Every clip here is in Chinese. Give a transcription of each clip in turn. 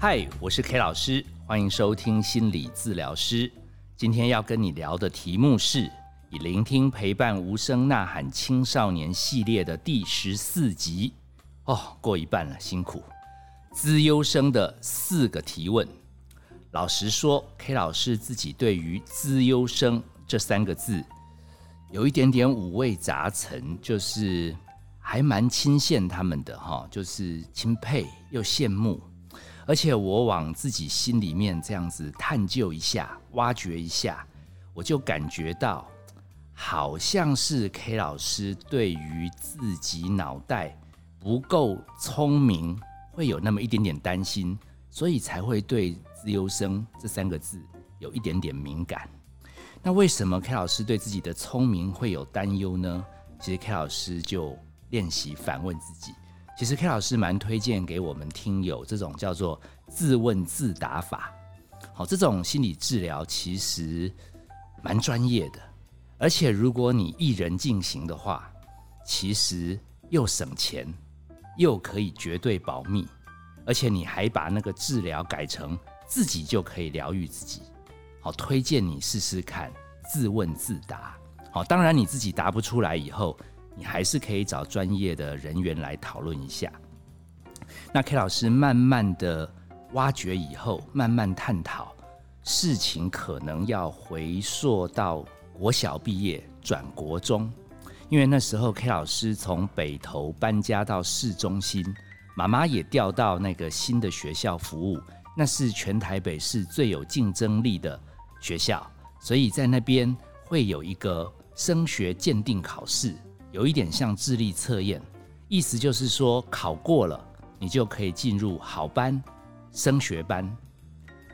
嗨，我是 K 老师，欢迎收听心理治疗师。今天要跟你聊的题目是以聆听陪伴无声呐喊青少年系列的第十四集。哦，过一半了，辛苦。资优生的四个提问。老实说，K 老师自己对于资优生这三个字有一点点五味杂陈，就是还蛮钦羡他们的哈，就是钦佩又羡慕。而且我往自己心里面这样子探究一下、挖掘一下，我就感觉到，好像是 K 老师对于自己脑袋不够聪明，会有那么一点点担心，所以才会对“自由生”这三个字有一点点敏感。那为什么 K 老师对自己的聪明会有担忧呢？其实 K 老师就练习反问自己。其实 K 老师蛮推荐给我们听友这种叫做自问自答法。好，这种心理治疗其实蛮专业的，而且如果你一人进行的话，其实又省钱，又可以绝对保密，而且你还把那个治疗改成自己就可以疗愈自己。好，推荐你试试看自问自答。好，当然你自己答不出来以后。你还是可以找专业的人员来讨论一下。那 K 老师慢慢的挖掘以后，慢慢探讨事情，可能要回溯到国小毕业转国中，因为那时候 K 老师从北投搬家到市中心，妈妈也调到那个新的学校服务，那是全台北市最有竞争力的学校，所以在那边会有一个升学鉴定考试。有一点像智力测验，意思就是说考过了，你就可以进入好班、升学班；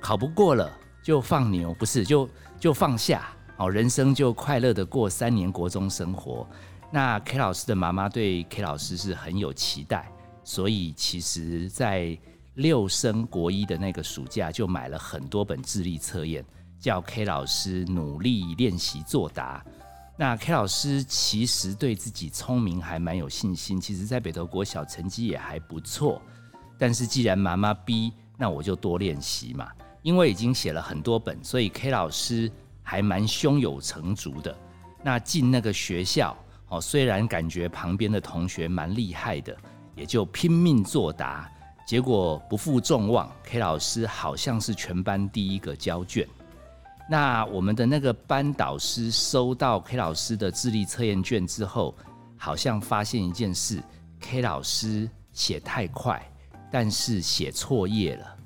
考不过了就放牛，不是就就放下，哦，人生就快乐的过三年国中生活。那 K 老师的妈妈对 K 老师是很有期待，所以其实在六升国一的那个暑假就买了很多本智力测验，叫 K 老师努力练习作答。那 K 老师其实对自己聪明还蛮有信心，其实在北投国小成绩也还不错。但是既然妈妈逼，那我就多练习嘛。因为已经写了很多本，所以 K 老师还蛮胸有成竹的。那进那个学校，哦，虽然感觉旁边的同学蛮厉害的，也就拼命作答，结果不负众望，K 老师好像是全班第一个交卷。那我们的那个班导师收到 K 老师的智力测验卷之后，好像发现一件事：K 老师写太快，但是写错页了。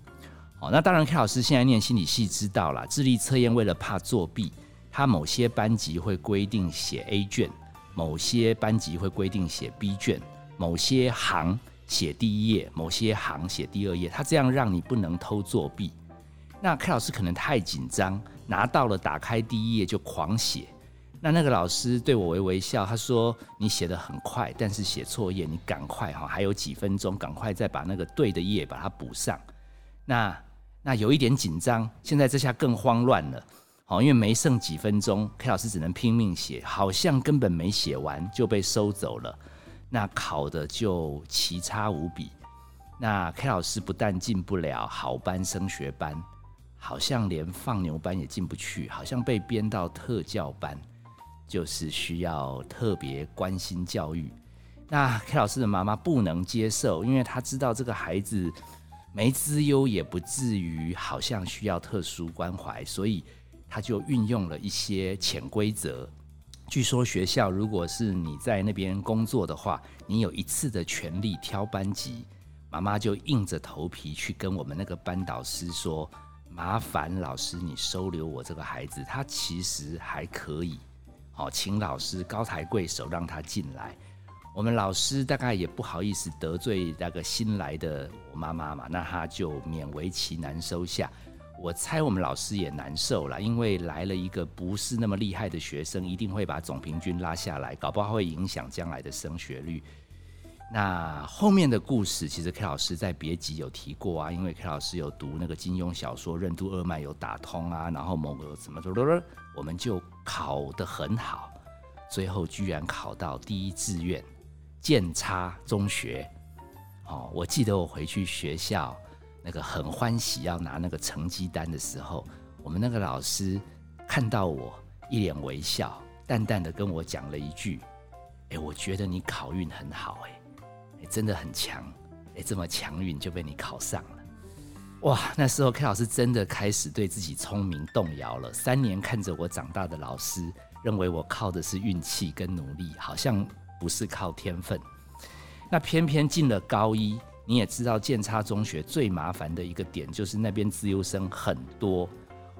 哦，那当然，K 老师现在念心理系知道了，智力测验为了怕作弊，他某些班级会规定写 A 卷，某些班级会规定写 B 卷，某些行写第一页，某些行写第二页，他这样让你不能偷作弊。那 K 老师可能太紧张。拿到了，打开第一页就狂写。那那个老师对我微微笑，他说：“你写的很快，但是写错页，你赶快哈，还有几分钟，赶快再把那个对的页把它补上。”那那有一点紧张，现在这下更慌乱了。好，因为没剩几分钟，K 老师只能拼命写，好像根本没写完就被收走了。那考的就奇差无比。那 K 老师不但进不了好班升学班。好像连放牛班也进不去，好像被编到特教班，就是需要特别关心教育。那 K 老师的妈妈不能接受，因为她知道这个孩子没资优，也不至于好像需要特殊关怀，所以她就运用了一些潜规则。据说学校如果是你在那边工作的话，你有一次的权利挑班级，妈妈就硬着头皮去跟我们那个班导师说。麻烦老师，你收留我这个孩子，他其实还可以。好，请老师高抬贵手让他进来。我们老师大概也不好意思得罪那个新来的我妈妈嘛，那他就勉为其难收下。我猜我们老师也难受了，因为来了一个不是那么厉害的学生，一定会把总平均拉下来，搞不好会影响将来的升学率。那后面的故事，其实 K 老师在别集有提过啊，因为 K 老师有读那个金庸小说，任督二脉有打通啊，然后某个怎么我们就考得很好，最后居然考到第一志愿，建差中学。哦，我记得我回去学校，那个很欢喜要拿那个成绩单的时候，我们那个老师看到我一脸微笑，淡淡的跟我讲了一句：“哎，我觉得你考运很好，哎，真的很强，哎，这么强运就被你考上了。”哇，那时候 K 老师真的开始对自己聪明动摇了。三年看着我长大的老师，认为我靠的是运气跟努力，好像不是靠天分。那偏偏进了高一，你也知道建差中学最麻烦的一个点，就是那边自优生很多，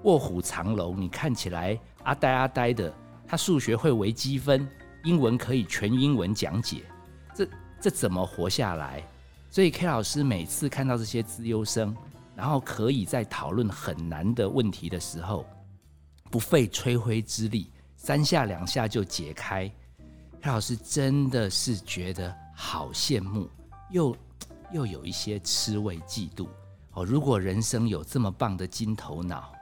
卧虎藏龙。你看起来阿呆阿呆的，他数学会微积分，英文可以全英文讲解，这怎么活下来？所以 K 老师每次看到这些自优生，然后可以在讨论很难的问题的时候，不费吹灰之力，三下两下就解开。，K 老师真的是觉得好羡慕，又又有一些吃味嫉妒哦。如果人生有这么棒的金头脑，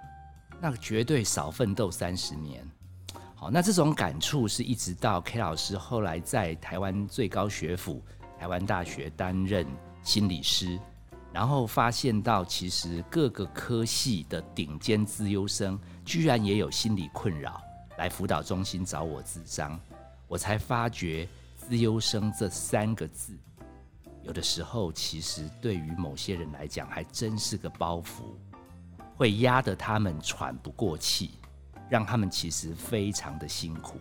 那绝对少奋斗三十年。好，那这种感触是一直到 K 老师后来在台湾最高学府台湾大学担任心理师。然后发现到，其实各个科系的顶尖资优生，居然也有心理困扰，来辅导中心找我咨商，我才发觉“资优生”这三个字，有的时候其实对于某些人来讲，还真是个包袱，会压得他们喘不过气，让他们其实非常的辛苦。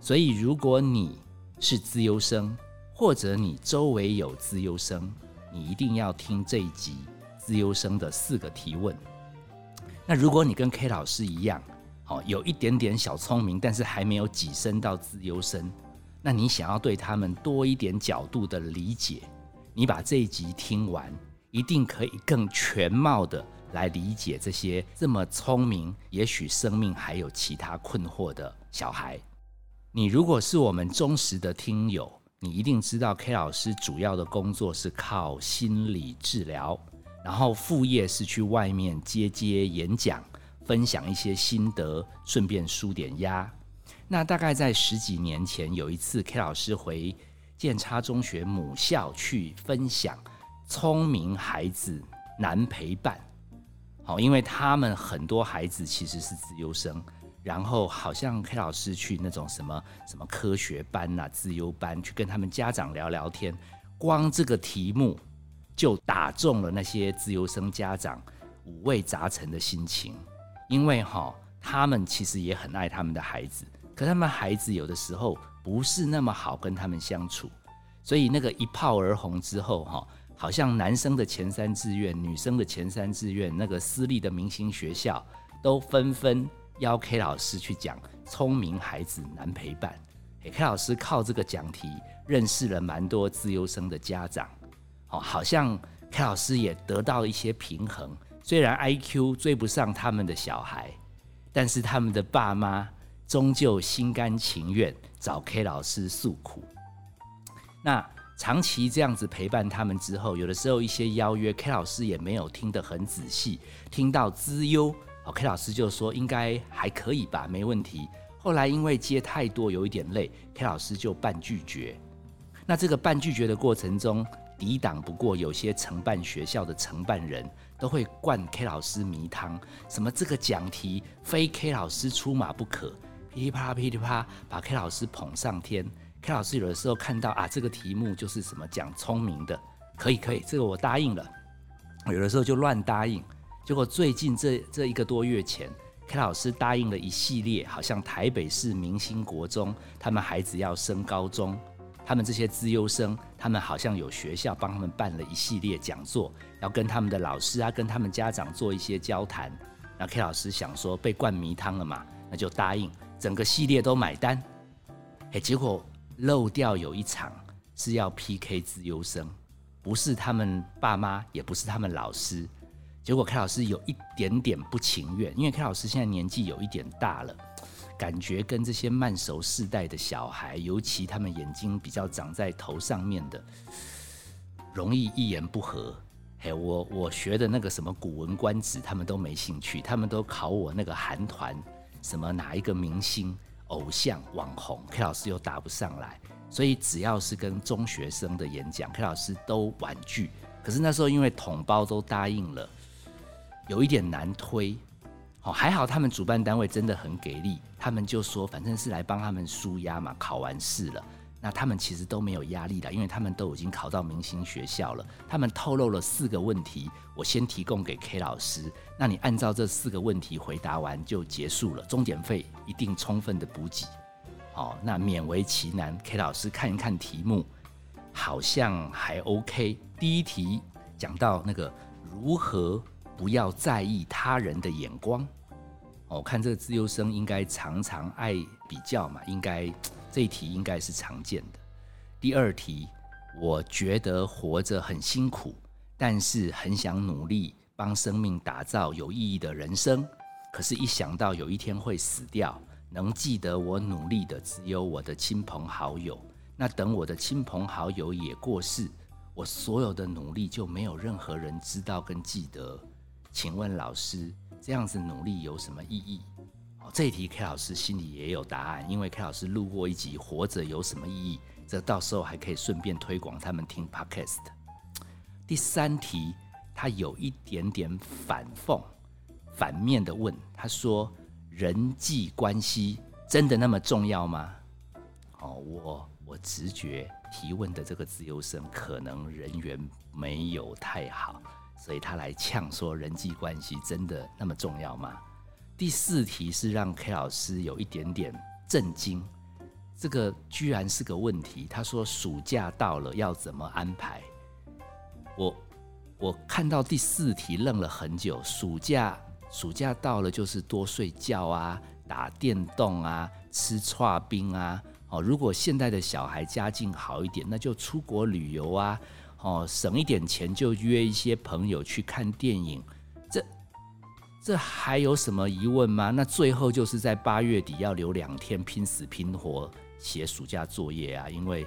所以，如果你是资优生，或者你周围有资优生，你一定要听这一集自优生的四个提问。那如果你跟 K 老师一样，好有一点点小聪明，但是还没有跻身到自优生，那你想要对他们多一点角度的理解，你把这一集听完，一定可以更全貌的来理解这些这么聪明，也许生命还有其他困惑的小孩。你如果是我们忠实的听友。你一定知道，K 老师主要的工作是靠心理治疗，然后副业是去外面接接演讲，分享一些心得，顺便舒点压。那大概在十几年前，有一次 K 老师回建差中学母校去分享，聪明孩子难陪伴。好，因为他们很多孩子其实是自优生。然后好像 K 老师去那种什么什么科学班呐、自优班，去跟他们家长聊聊天，光这个题目就打中了那些自优生家长五味杂陈的心情。因为哈，他们其实也很爱他们的孩子，可他们孩子有的时候不是那么好跟他们相处，所以那个一炮而红之后哈，好像男生的前三志愿、女生的前三志愿，那个私立的明星学校都纷纷。邀 K 老师去讲聪明孩子难陪伴，K 老师靠这个讲题认识了蛮多自优生的家长，哦，好像 K 老师也得到一些平衡。虽然 IQ 追不上他们的小孩，但是他们的爸妈终究心甘情愿找 K 老师诉苦。那长期这样子陪伴他们之后，有的时候一些邀约，K 老师也没有听得很仔细，听到资优。好，K 老师就说应该还可以吧，没问题。后来因为接太多，有一点累，K 老师就半拒绝。那这个半拒绝的过程中，抵挡不过有些承办学校的承办人都会灌 K 老师迷汤，什么这个讲题非 K 老师出马不可，噼里啪啦噼里啪啦，把 K 老师捧上天。K 老师有的时候看到啊，这个题目就是什么讲聪明的，可以可以，这个我答应了。有的时候就乱答应。结果最近这这一个多月前，K 老师答应了一系列，好像台北市明星国中，他们孩子要升高中，他们这些资优生，他们好像有学校帮他们办了一系列讲座，要跟他们的老师啊，跟他们家长做一些交谈。那 K 老师想说被灌迷汤了嘛，那就答应整个系列都买单。哎，结果漏掉有一场是要 PK 资优生，不是他们爸妈，也不是他们老师。结果 K 老师有一点点不情愿，因为 K 老师现在年纪有一点大了，感觉跟这些慢熟世代的小孩，尤其他们眼睛比较长在头上面的，容易一言不合。嘿，我我学的那个什么《古文观止》，他们都没兴趣，他们都考我那个韩团，什么哪一个明星、偶像、网红，K 老师又答不上来，所以只要是跟中学生的演讲，K 老师都婉拒。可是那时候因为同胞都答应了，有一点难推。哦，还好他们主办单位真的很给力，他们就说反正是来帮他们舒压嘛，考完试了。那他们其实都没有压力的，因为他们都已经考到明星学校了。他们透露了四个问题，我先提供给 K 老师，那你按照这四个问题回答完就结束了，终点费一定充分的补给。哦，那勉为其难，K 老师看一看题目，好像还 OK。第一题讲到那个如何不要在意他人的眼光。我看这个自由生应该常常爱比较嘛，应该。这一题应该是常见的。第二题，我觉得活着很辛苦，但是很想努力帮生命打造有意义的人生。可是，一想到有一天会死掉，能记得我努力的只有我的亲朋好友。那等我的亲朋好友也过世，我所有的努力就没有任何人知道跟记得。请问老师，这样子努力有什么意义？这一题 K 老师心里也有答案，因为 K 老师录过一集《活着有什么意义》，这到时候还可以顺便推广他们听 Podcast。第三题，它有一点点反讽、反面的问，他说：“人际关系真的那么重要吗？”哦，我我直觉提问的这个自由生可能人缘没有太好，所以他来呛说：“人际关系真的那么重要吗？”第四题是让 K 老师有一点点震惊，这个居然是个问题。他说暑假到了要怎么安排？我我看到第四题愣了很久。暑假暑假到了就是多睡觉啊，打电动啊，吃串冰啊。哦，如果现在的小孩家境好一点，那就出国旅游啊。哦，省一点钱就约一些朋友去看电影。这还有什么疑问吗？那最后就是在八月底要留两天拼死拼活写暑假作业啊，因为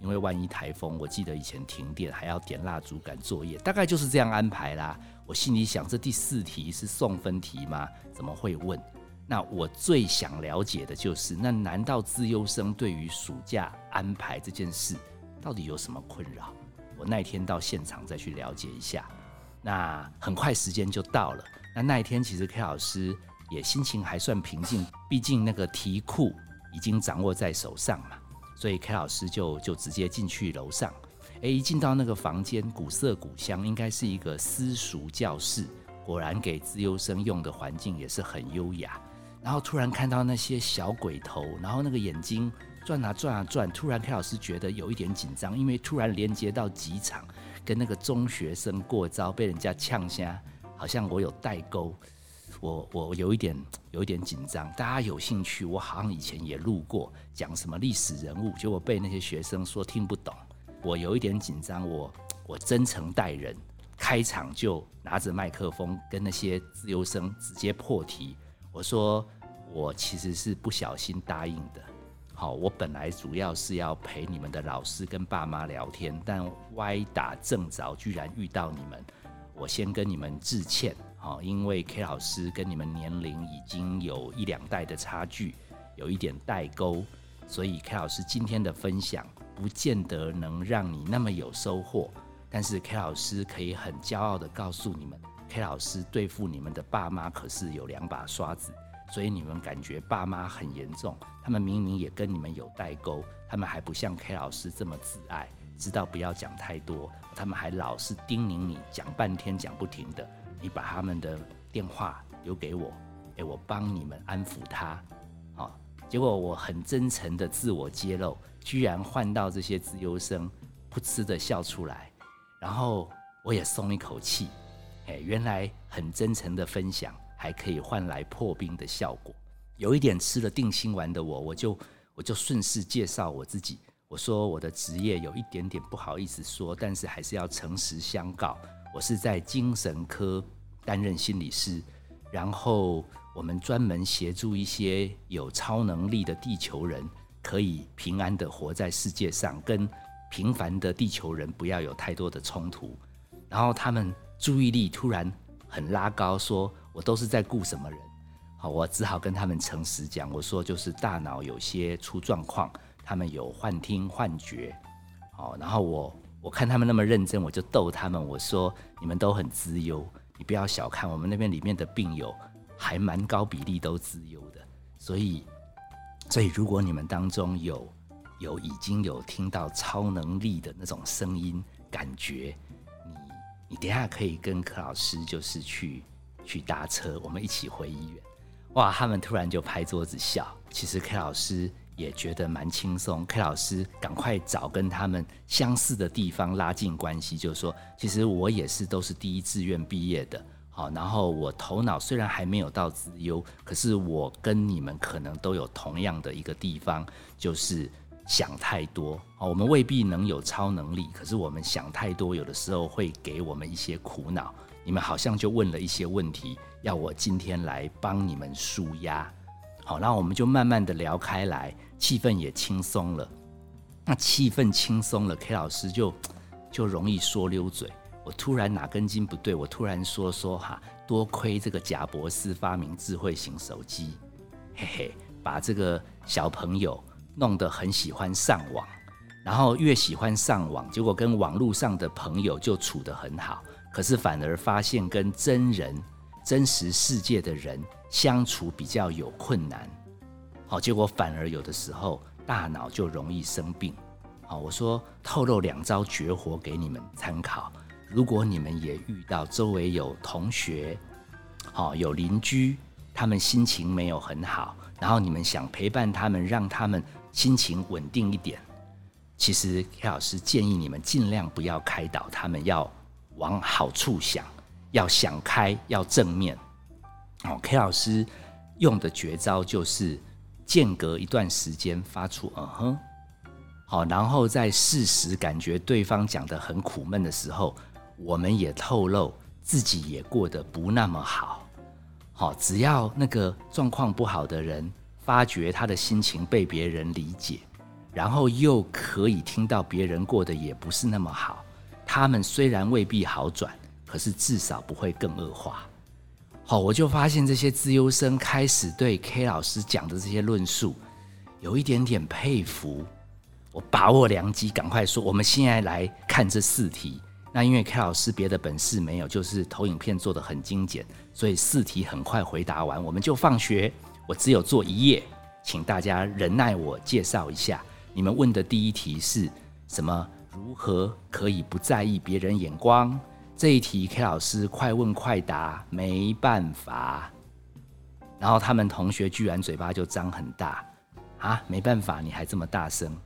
因为万一台风，我记得以前停电还要点蜡烛赶作业，大概就是这样安排啦。我心里想，这第四题是送分题吗？怎么会问？那我最想了解的就是，那难道自优生对于暑假安排这件事到底有什么困扰？我那天到现场再去了解一下。那很快时间就到了。那那一天，其实 K 老师也心情还算平静，毕竟那个题库已经掌握在手上嘛，所以 K 老师就就直接进去楼上。诶，一进到那个房间，古色古香，应该是一个私塾教室，果然给自优生用的环境也是很优雅。然后突然看到那些小鬼头，然后那个眼睛转啊转啊转，突然 K 老师觉得有一点紧张，因为突然连接到几场跟那个中学生过招，被人家呛下。好像我有代沟，我我有一点有一点紧张。大家有兴趣，我好像以前也录过讲什么历史人物，结果被那些学生说听不懂。我有一点紧张，我我真诚待人，开场就拿着麦克风跟那些自由生直接破题。我说我其实是不小心答应的。好，我本来主要是要陪你们的老师跟爸妈聊天，但歪打正着，居然遇到你们。我先跟你们致歉，好，因为 K 老师跟你们年龄已经有一两代的差距，有一点代沟，所以 K 老师今天的分享不见得能让你那么有收获。但是 K 老师可以很骄傲的告诉你们，K 老师对付你们的爸妈可是有两把刷子，所以你们感觉爸妈很严重，他们明明也跟你们有代沟，他们还不像 K 老师这么自爱。知道不要讲太多，他们还老是叮咛你讲半天讲不停的。你把他们的电话留给我，哎，我帮你们安抚他。结果我很真诚的自我揭露，居然换到这些自由生噗嗤的笑出来，然后我也松一口气。哎，原来很真诚的分享还可以换来破冰的效果。有一点吃了定心丸的我，我就我就顺势介绍我自己。我说我的职业有一点点不好意思说，但是还是要诚实相告。我是在精神科担任心理师，然后我们专门协助一些有超能力的地球人，可以平安的活在世界上，跟平凡的地球人不要有太多的冲突。然后他们注意力突然很拉高，说我都是在顾什么人？好，我只好跟他们诚实讲，我说就是大脑有些出状况。他们有幻听、幻觉。好，然后我我看他们那么认真，我就逗他们，我说你们都很资优，你不要小看我们那边里面的病友，还蛮高比例都自由的。所以，所以如果你们当中有有已经有听到超能力的那种声音感觉，你你等下可以跟柯老师就是去去搭车，我们一起回医院。哇，他们突然就拍桌子笑。其实 K 老师。也觉得蛮轻松，K 老师赶快找跟他们相似的地方拉近关系，就是说，其实我也是都是第一志愿毕业的，好，然后我头脑虽然还没有到资优，可是我跟你们可能都有同样的一个地方，就是想太多。好，我们未必能有超能力，可是我们想太多，有的时候会给我们一些苦恼。你们好像就问了一些问题，要我今天来帮你们舒压。好，那我们就慢慢的聊开来。气氛也轻松了，那气氛轻松了，K 老师就就容易说溜嘴。我突然哪根筋不对，我突然说说哈，多亏这个贾博士发明智慧型手机，嘿嘿，把这个小朋友弄得很喜欢上网，然后越喜欢上网，结果跟网络上的朋友就处得很好，可是反而发现跟真人真实世界的人相处比较有困难。好，结果反而有的时候大脑就容易生病。好，我说透露两招绝活给你们参考。如果你们也遇到周围有同学，好有邻居，他们心情没有很好，然后你们想陪伴他们，让他们心情稳定一点，其实 K 老师建议你们尽量不要开导他们，要往好处想，要想开，要正面。哦，K 老师用的绝招就是。间隔一段时间发出嗯哼，好，然后在事实感觉对方讲的很苦闷的时候，我们也透露自己也过得不那么好。好，只要那个状况不好的人发觉他的心情被别人理解，然后又可以听到别人过得也不是那么好，他们虽然未必好转，可是至少不会更恶化。好，我就发现这些资优生开始对 K 老师讲的这些论述有一点点佩服。我把握良机，赶快说，我们现在来看这四题。那因为 K 老师别的本事没有，就是投影片做的很精简，所以四题很快回答完，我们就放学。我只有做一页，请大家忍耐我介绍一下。你们问的第一题是什么？如何可以不在意别人眼光？这一题 K 老师快问快答，没办法。然后他们同学居然嘴巴就张很大啊，没办法，你还这么大声。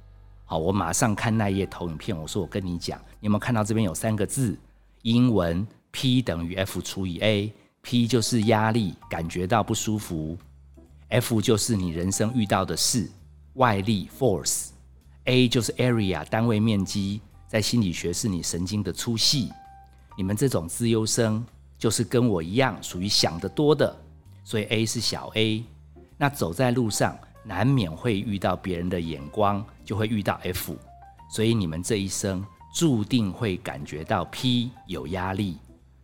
好，我马上看那页投影片。我说我跟你讲，你有没有看到这边有三个字？英文 P 等于 F 除以 A，P 就是压力，感觉到不舒服；F 就是你人生遇到的事，外力 Force；A 就是 Area，单位面积，在心理学是你神经的粗细。你们这种自优生就是跟我一样属于想得多的，所以 A 是小 a。那走在路上难免会遇到别人的眼光，就会遇到 F。所以你们这一生注定会感觉到 P 有压力。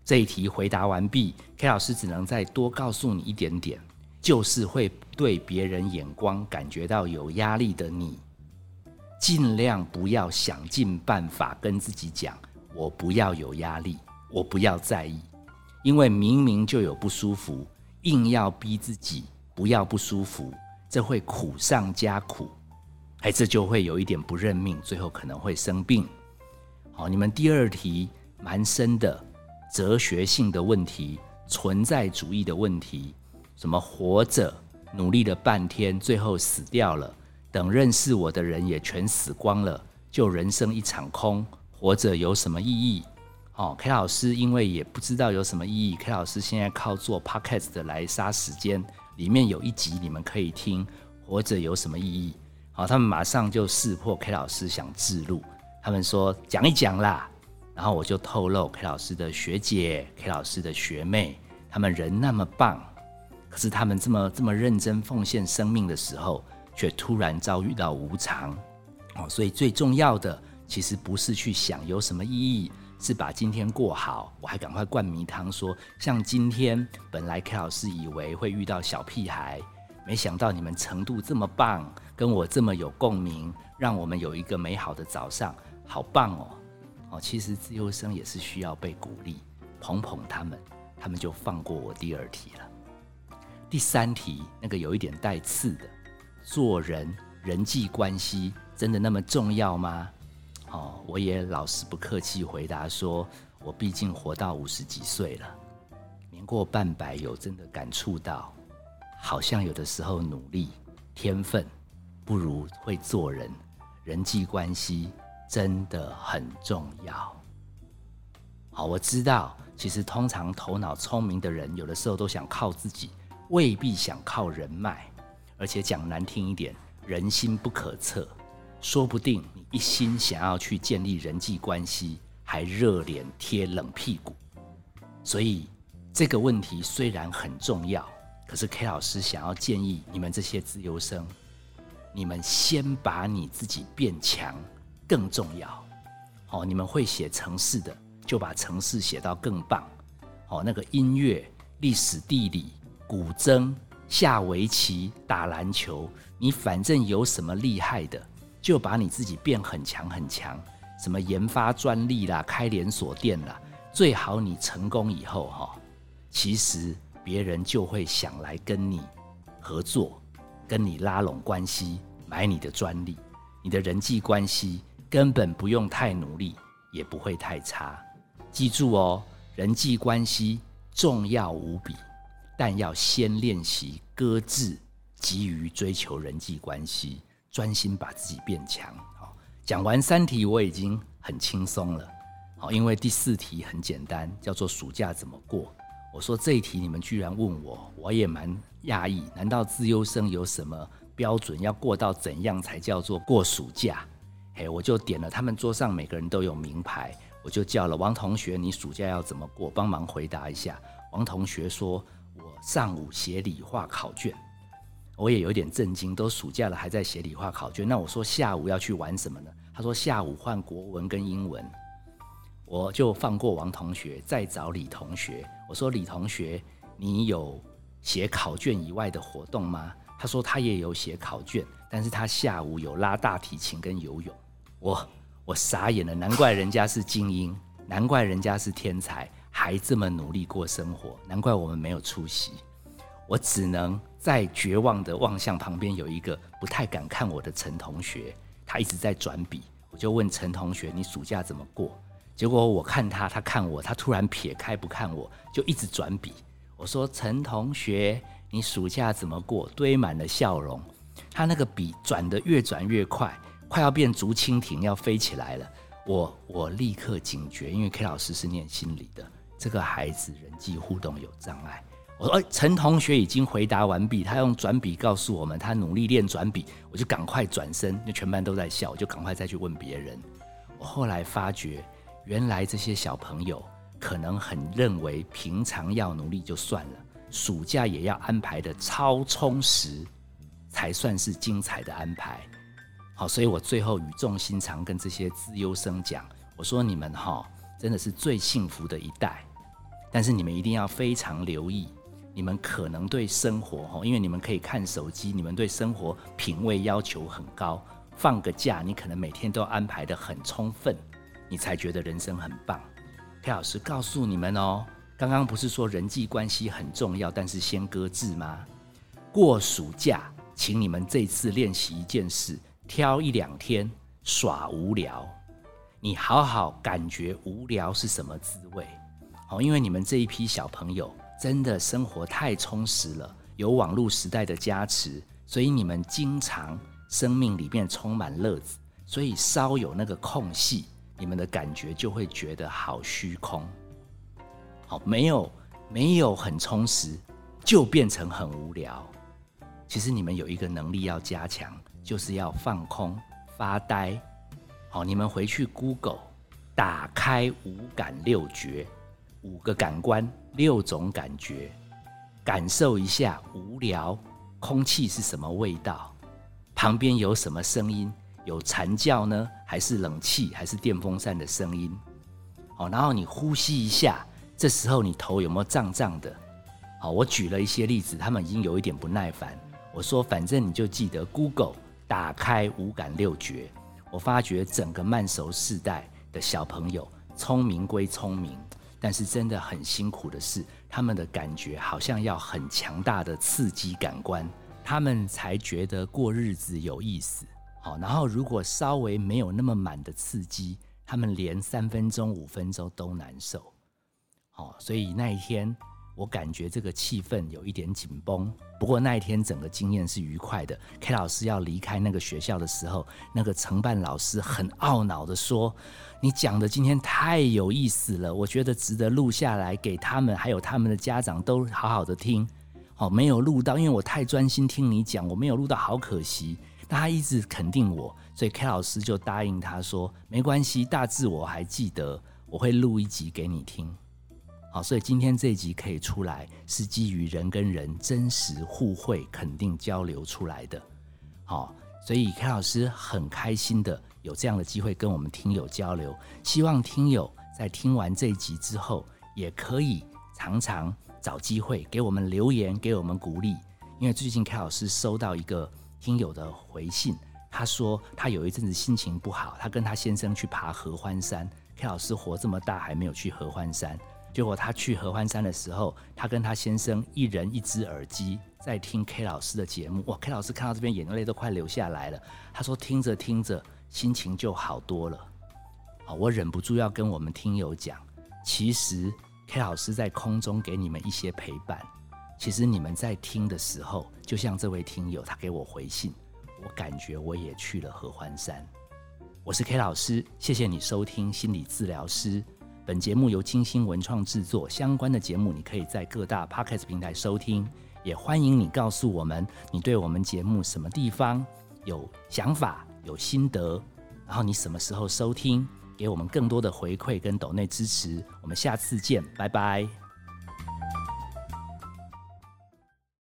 这一题回答完毕，K 老师只能再多告诉你一点点，就是会对别人眼光感觉到有压力的你，尽量不要想尽办法跟自己讲。我不要有压力，我不要在意，因为明明就有不舒服，硬要逼自己不要不舒服，这会苦上加苦，哎，这就会有一点不认命，最后可能会生病。好，你们第二题蛮深的，哲学性的问题，存在主义的问题，什么活着努力了半天，最后死掉了，等认识我的人也全死光了，就人生一场空。活着有什么意义？哦，K 老师因为也不知道有什么意义，K 老师现在靠做 Podcast 来杀时间。里面有一集你们可以听，活着有什么意义？好，他们马上就识破 K 老师想自录，他们说讲一讲啦。然后我就透露 K 老师的学姐、K 老师的学妹，他们人那么棒，可是他们这么这么认真奉献生命的时候，却突然遭遇到无常。哦，所以最重要的。其实不是去想有什么意义，是把今天过好。我还赶快灌迷汤说，像今天本来 K 老师以为会遇到小屁孩，没想到你们程度这么棒，跟我这么有共鸣，让我们有一个美好的早上，好棒哦！哦，其实自由生也是需要被鼓励，捧捧他们，他们就放过我第二题了。第三题那个有一点带刺的，做人人际关系真的那么重要吗？哦，我也老实不客气回答说，我毕竟活到五十几岁了，年过半百，有真的感触到，好像有的时候努力天分不如会做人，人际关系真的很重要。好，我知道，其实通常头脑聪明的人，有的时候都想靠自己。未必想靠人脉，而且讲难听一点，人心不可测，说不定你一心想要去建立人际关系，还热脸贴冷屁股。所以这个问题虽然很重要，可是 K 老师想要建议你们这些自由生，你们先把你自己变强更重要。哦，你们会写城市的，就把城市写到更棒。哦，那个音乐、历史、地理。古筝、下围棋、打篮球，你反正有什么厉害的，就把你自己变很强很强。什么研发专利啦，开连锁店啦，最好你成功以后哈，其实别人就会想来跟你合作，跟你拉拢关系，买你的专利。你的人际关系根本不用太努力，也不会太差。记住哦，人际关系重要无比。但要先练习搁置，急于追求人际关系，专心把自己变强。好，讲完三题我已经很轻松了。好，因为第四题很简单，叫做暑假怎么过。我说这一题你们居然问我，我也蛮讶异。难道自优生有什么标准，要过到怎样才叫做过暑假？嘿，我就点了，他们桌上每个人都有名牌，我就叫了王同学，你暑假要怎么过？帮忙回答一下。王同学说。我上午写理化考卷，我也有点震惊。都暑假了还在写理化考卷，那我说下午要去玩什么呢？他说下午换国文跟英文。我就放过王同学，再找李同学。我说李同学，你有写考卷以外的活动吗？他说他也有写考卷，但是他下午有拉大提琴跟游泳。我我傻眼了，难怪人家是精英，难怪人家是天才。还这么努力过生活，难怪我们没有出息。我只能在绝望的望向旁边有一个不太敢看我的陈同学，他一直在转笔。我就问陈同学：“你暑假怎么过？”结果我看他，他看我，他突然撇开不看我，就一直转笔。我说：“陈同学，你暑假怎么过？”堆满了笑容。他那个笔转得越转越快，快要变竹蜻蜓要飞起来了。我我立刻警觉，因为 K 老师是念心理的。这个孩子人际互动有障碍。我说：“哎，陈同学已经回答完毕，他用转笔告诉我们，他努力练转笔。”我就赶快转身，那全班都在笑，我就赶快再去问别人。我后来发觉，原来这些小朋友可能很认为，平常要努力就算了，暑假也要安排的超充实，才算是精彩的安排。好，所以我最后语重心长跟这些资优生讲：“我说你们哈。”真的是最幸福的一代，但是你们一定要非常留意，你们可能对生活哈，因为你们可以看手机，你们对生活品味要求很高。放个假，你可能每天都安排的很充分，你才觉得人生很棒。裴老师告诉你们哦，刚刚不是说人际关系很重要，但是先搁置吗？过暑假，请你们这次练习一件事，挑一两天耍无聊。你好好感觉无聊是什么滋味？哦，因为你们这一批小朋友真的生活太充实了，有网络时代的加持，所以你们经常生命里面充满乐子，所以稍有那个空隙，你们的感觉就会觉得好虚空。好，没有没有很充实，就变成很无聊。其实你们有一个能力要加强，就是要放空发呆。好，你们回去 Google，打开五感六觉，五个感官，六种感觉，感受一下无聊，空气是什么味道，旁边有什么声音，有蝉叫呢，还是冷气，还是电风扇的声音？好，然后你呼吸一下，这时候你头有没有胀胀的？好，我举了一些例子，他们已经有一点不耐烦。我说反正你就记得 Google 打开五感六觉。我发觉整个慢熟世代的小朋友聪明归聪明，但是真的很辛苦的是，他们的感觉好像要很强大的刺激感官，他们才觉得过日子有意思。好，然后如果稍微没有那么满的刺激，他们连三分钟、五分钟都难受。好，所以那一天。我感觉这个气氛有一点紧绷，不过那一天整个经验是愉快的。K 老师要离开那个学校的时候，那个承办老师很懊恼的说：“你讲的今天太有意思了，我觉得值得录下来给他们，还有他们的家长都好好的听。哦，没有录到，因为我太专心听你讲，我没有录到，好可惜。那他一直肯定我，所以 K 老师就答应他说：没关系，大致我还记得，我会录一集给你听。”好，所以今天这一集可以出来，是基于人跟人真实互惠、肯定交流出来的。好，所以凯老师很开心的有这样的机会跟我们听友交流，希望听友在听完这一集之后，也可以常常找机会给我们留言，给我们鼓励。因为最近凯老师收到一个听友的回信，他说他有一阵子心情不好，他跟他先生去爬合欢山。凯老师活这么大还没有去合欢山。结果他去合欢山的时候，他跟他先生一人一只耳机在听 K 老师的节目。哇，K 老师看到这边眼泪都快流下来了。他说听着听着心情就好多了。好，我忍不住要跟我们听友讲，其实 K 老师在空中给你们一些陪伴。其实你们在听的时候，就像这位听友他给我回信，我感觉我也去了合欢山。我是 K 老师，谢谢你收听心理治疗师。本节目由金星文创制作，相关的节目你可以在各大 podcast 平台收听，也欢迎你告诉我们你对我们节目什么地方有想法、有心得，然后你什么时候收听，给我们更多的回馈跟抖内支持。我们下次见，拜拜。